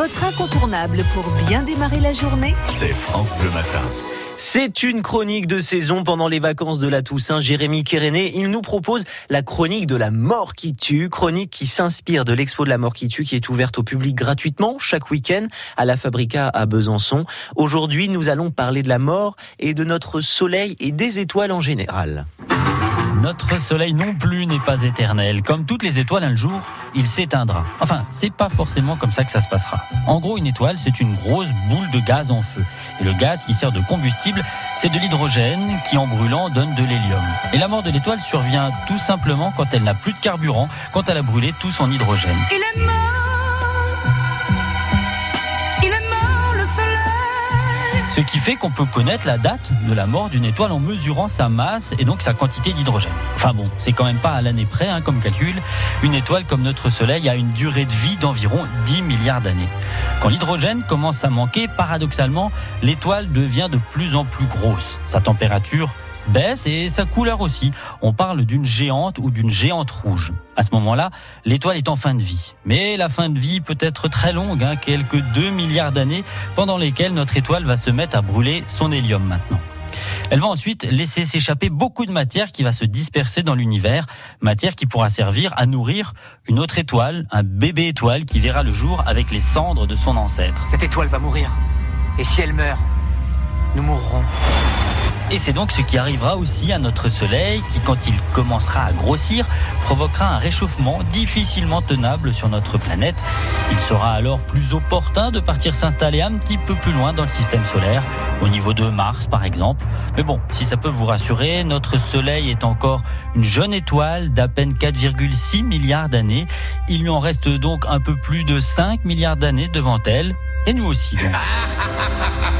votre incontournable pour bien démarrer la journée, c'est France Bleu Matin. C'est une chronique de saison pendant les vacances de la Toussaint. Jérémy Kéréné, il nous propose la chronique de la mort qui tue, chronique qui s'inspire de l'expo de la mort qui tue qui est ouverte au public gratuitement chaque week-end à la Fabrica à Besançon. Aujourd'hui, nous allons parler de la mort et de notre soleil et des étoiles en général. Notre soleil non plus n'est pas éternel. Comme toutes les étoiles, un jour, il s'éteindra. Enfin, c'est pas forcément comme ça que ça se passera. En gros, une étoile, c'est une grosse boule de gaz en feu. Et le gaz qui sert de combustible, c'est de l'hydrogène qui, en brûlant, donne de l'hélium. Et la mort de l'étoile survient tout simplement quand elle n'a plus de carburant, quand elle a brûlé tout son hydrogène. Il est mort Ce qui fait qu'on peut connaître la date de la mort d'une étoile en mesurant sa masse et donc sa quantité d'hydrogène. Enfin bon, c'est quand même pas à l'année près hein, comme calcul. Une étoile comme notre Soleil a une durée de vie d'environ 10 milliards d'années. Quand l'hydrogène commence à manquer, paradoxalement, l'étoile devient de plus en plus grosse. Sa température baisse et sa couleur aussi. On parle d'une géante ou d'une géante rouge. À ce moment-là, l'étoile est en fin de vie. Mais la fin de vie peut être très longue, hein, quelques 2 milliards d'années, pendant lesquelles notre étoile va se mettre à brûler son hélium maintenant. Elle va ensuite laisser s'échapper beaucoup de matière qui va se disperser dans l'univers, matière qui pourra servir à nourrir une autre étoile, un bébé étoile qui verra le jour avec les cendres de son ancêtre. Cette étoile va mourir. Et si elle meurt, nous mourrons. Et c'est donc ce qui arrivera aussi à notre Soleil, qui quand il commencera à grossir, provoquera un réchauffement difficilement tenable sur notre planète. Il sera alors plus opportun de partir s'installer un petit peu plus loin dans le système solaire, au niveau de Mars par exemple. Mais bon, si ça peut vous rassurer, notre Soleil est encore une jeune étoile d'à peine 4,6 milliards d'années. Il lui en reste donc un peu plus de 5 milliards d'années devant elle, et nous aussi.